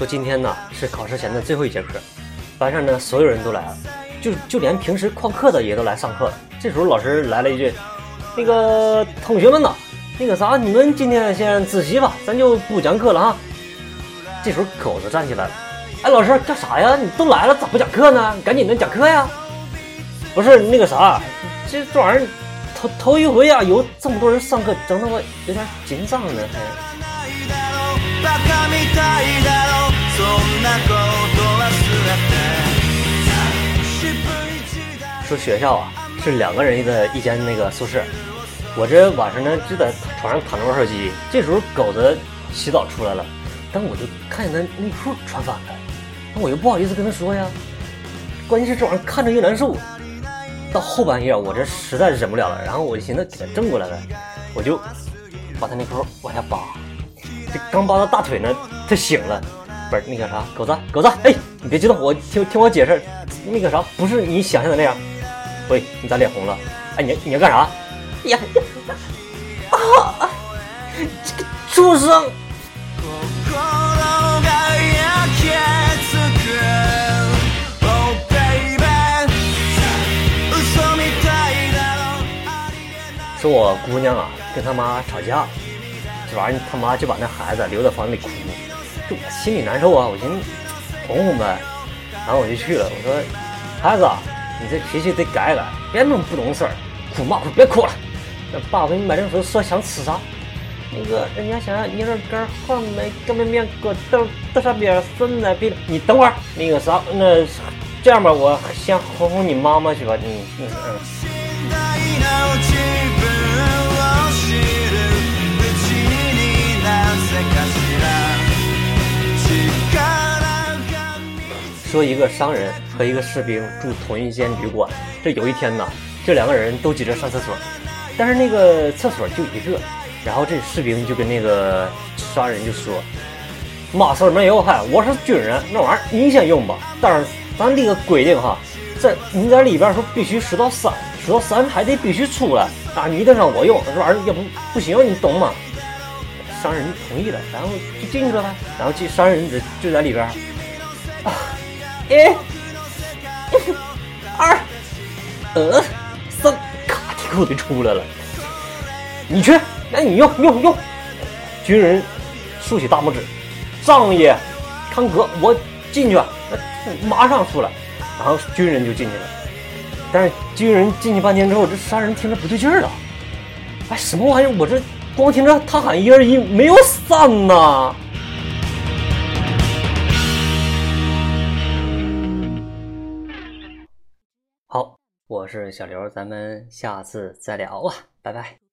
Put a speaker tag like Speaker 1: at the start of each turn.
Speaker 1: 说今天呢是考试前的最后一节课，班上呢所有人都来了，就就连平时旷课的也都来上课了。这时候老师来了一句：“那个同学们呐，那个啥，你们今天先自习吧，咱就不讲课了哈。”这时候狗子站起来了：“哎，老师干啥呀？你都来了咋不讲课呢？赶紧的讲课呀！”不是那个啥，这这玩意儿头头一回啊，有这么多人上课，整得我有点紧张呢，还。说学校啊，是两个人一个一间那个宿舍。我这晚上呢就在床上躺着玩手机，这时候狗子洗澡出来了，但我就看见他内裤穿反了，那我又不好意思跟他说呀。关键是这玩意儿看着又难受。到后半夜，我这实在忍不了了，然后我就寻思给他正过来呗，我就把他内裤往下扒。这刚扒到大腿呢，他醒了，不是那个啥，狗子，狗子，哎，你别激动，我听听我解释，那个啥，不是你想象的那样。喂，你咋脸红了？哎，你你要干啥？呀啊！这个畜生！说我姑娘啊，跟他妈吵架。这玩意儿他妈就把那孩子留在房里哭，就我心里难受啊！我寻思哄哄呗，然后我就去了。我说：“孩子，你这脾气得改改，别那么不懂事儿，哭嘛哭，别哭了。那爸给你买零食，说想吃啥？那个人家想要牛肉干、话梅、干煸面、果豆、豆沙饼、酸奶饼。你等会儿，那个啥，那这样吧，我先哄哄你妈妈去吧。你嗯嗯。”说一个商人和一个士兵住同一间旅馆，这有一天呢，这两个人都急着上厕所，但是那个厕所就一个，然后这士兵就跟那个商人就说：“嘛事没有，嗨，我是军人，那玩意儿你先用吧。但是咱立个规定哈，在你在里边说必须数到三，数到三还得必须出来，啊，你得让我用，这玩意儿要不不行，你懂吗？”商人同意了，然后就进去了呗，然后这商人就就在里边啊。一、二、呃、三，咔，提裤就出来了。你去，那你用用用。军人竖起大拇指，仗义，康哥，我进去，马上出来。然后军人就进去了。但是军人进去半天之后，这三人听着不对劲儿了。哎，什么玩意儿？我这光听着他喊一二一，没有三呐。我是小刘，咱们下次再聊啊，拜拜。